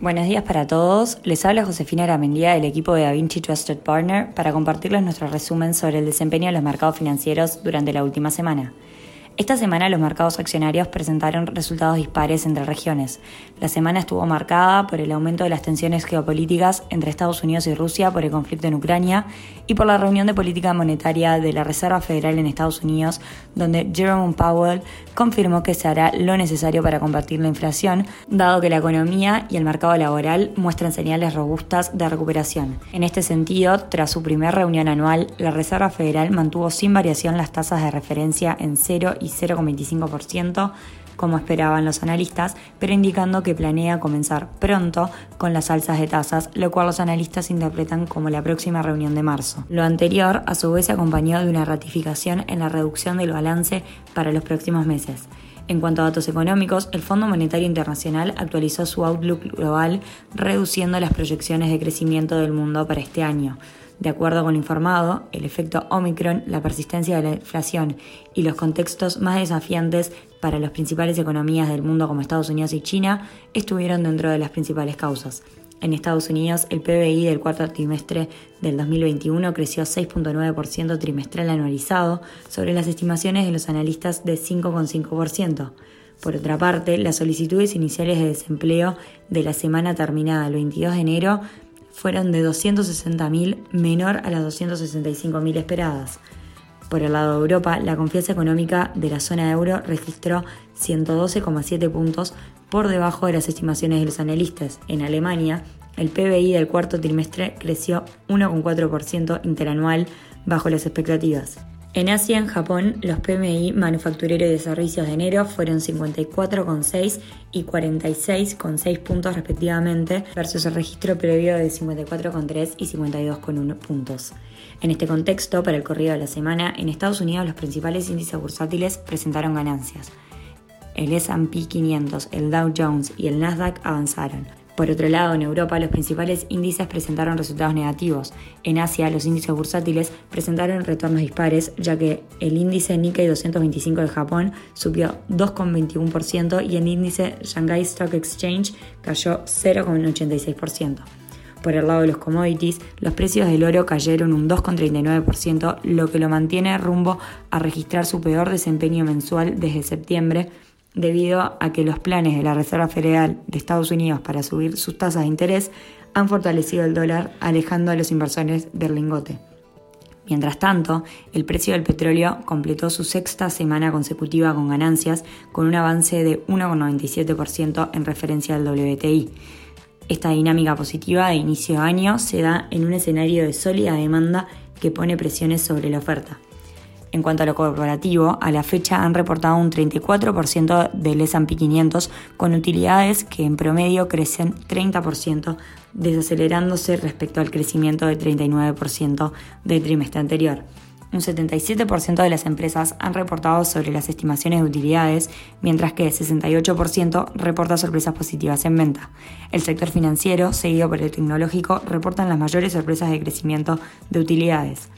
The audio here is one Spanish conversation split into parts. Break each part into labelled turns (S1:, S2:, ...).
S1: Buenos días para todos. Les habla Josefina Aramendía del equipo de DaVinci Trusted Partner para compartirles nuestro resumen sobre el desempeño de los mercados financieros durante la última semana. Esta semana los mercados accionarios presentaron resultados dispares entre regiones. La semana estuvo marcada por el aumento de las tensiones geopolíticas entre Estados Unidos y Rusia por el conflicto en Ucrania y por la reunión de política monetaria de la Reserva Federal en Estados Unidos, donde Jerome Powell confirmó que se hará lo necesario para combatir la inflación, dado que la economía y el mercado laboral muestran señales robustas de recuperación. En este sentido, tras su primera reunión anual, la Reserva Federal mantuvo sin variación las tasas de referencia en 0 y 0,25%, como esperaban los analistas, pero indicando que planea comenzar pronto con las alzas de tasas, lo cual los analistas interpretan como la próxima reunión de marzo. Lo anterior, a su vez, se acompañó de una ratificación en la reducción del balance para los próximos meses. En cuanto a datos económicos, el Fondo Monetario Internacional actualizó su outlook global, reduciendo las proyecciones de crecimiento del mundo para este año. De acuerdo con lo informado, el efecto Omicron, la persistencia de la inflación y los contextos más desafiantes para las principales economías del mundo como Estados Unidos y China estuvieron dentro de las principales causas. En Estados Unidos, el PBI del cuarto trimestre del 2021 creció 6.9% trimestral anualizado sobre las estimaciones de los analistas de 5,5%. Por otra parte, las solicitudes iniciales de desempleo de la semana terminada el 22 de enero fueron de 260.000 menor a las 265.000 esperadas. Por el lado de Europa, la confianza económica de la zona euro registró 112,7 puntos por debajo de las estimaciones de los analistas. En Alemania, el PBI del cuarto trimestre creció 1,4% interanual bajo las expectativas. En Asia, en Japón, los PMI manufacturero y de servicios de enero fueron 54,6 y 46,6 puntos respectivamente, versus el registro previo de 54,3 y 52,1 puntos. En este contexto, para el corrido de la semana, en Estados Unidos los principales índices bursátiles presentaron ganancias. El SP 500, el Dow Jones y el Nasdaq avanzaron. Por otro lado, en Europa los principales índices presentaron resultados negativos. En Asia, los índices bursátiles presentaron retornos dispares, ya que el índice Nikkei 225 de Japón subió 2,21% y el índice Shanghai Stock Exchange cayó 0,86%. Por el lado de los commodities, los precios del oro cayeron un 2,39%, lo que lo mantiene rumbo a registrar su peor desempeño mensual desde septiembre, debido a que los planes de la Reserva Federal de Estados Unidos para subir sus tasas de interés han fortalecido el dólar, alejando a los inversores del lingote. Mientras tanto, el precio del petróleo completó su sexta semana consecutiva con ganancias, con un avance de 1,97% en referencia al WTI. Esta dinámica positiva de inicio de año se da en un escenario de sólida demanda que pone presiones sobre la oferta. En cuanto a lo corporativo, a la fecha han reportado un 34% del S&P 500 con utilidades que en promedio crecen 30%, desacelerándose respecto al crecimiento de 39% del trimestre anterior. Un 77% de las empresas han reportado sobre las estimaciones de utilidades, mientras que el 68% reporta sorpresas positivas en venta. El sector financiero, seguido por el tecnológico, reportan las mayores sorpresas de crecimiento de utilidades.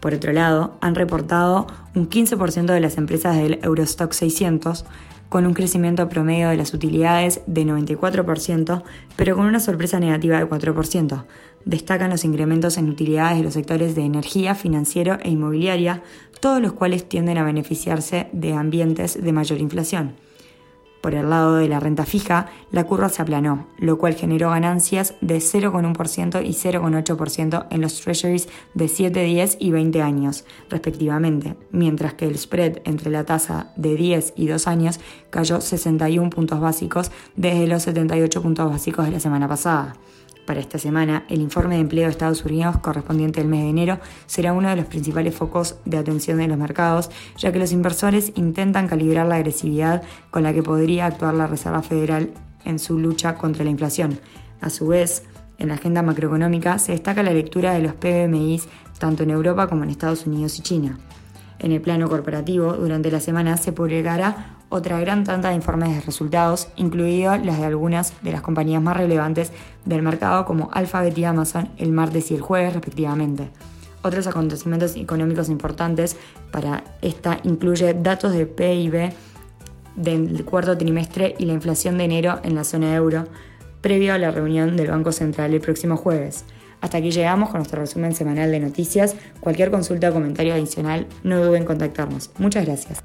S1: Por otro lado, han reportado un 15% de las empresas del Eurostock 600, con un crecimiento promedio de las utilidades de 94%, pero con una sorpresa negativa de 4%. Destacan los incrementos en utilidades de los sectores de energía, financiero e inmobiliaria, todos los cuales tienden a beneficiarse de ambientes de mayor inflación. Por el lado de la renta fija, la curva se aplanó, lo cual generó ganancias de 0,1% y 0,8% en los treasuries de 7, 10 y 20 años, respectivamente, mientras que el spread entre la tasa de 10 y 2 años cayó 61 puntos básicos desde los 78 puntos básicos de la semana pasada. Para esta semana, el informe de empleo de Estados Unidos correspondiente al mes de enero será uno de los principales focos de atención de los mercados, ya que los inversores intentan calibrar la agresividad con la que podría actuar la Reserva Federal en su lucha contra la inflación. A su vez, en la agenda macroeconómica se destaca la lectura de los PMIs tanto en Europa como en Estados Unidos y China. En el plano corporativo, durante la semana se publicará otra gran tanta de informes de resultados, incluidos las de algunas de las compañías más relevantes del mercado como Alphabet y Amazon el martes y el jueves respectivamente. Otros acontecimientos económicos importantes para esta incluye datos de PIB del cuarto trimestre y la inflación de enero en la zona euro, previo a la reunión del Banco Central el próximo jueves. Hasta aquí llegamos con nuestro resumen semanal de noticias. Cualquier consulta o comentario adicional, no duden en contactarnos. Muchas gracias.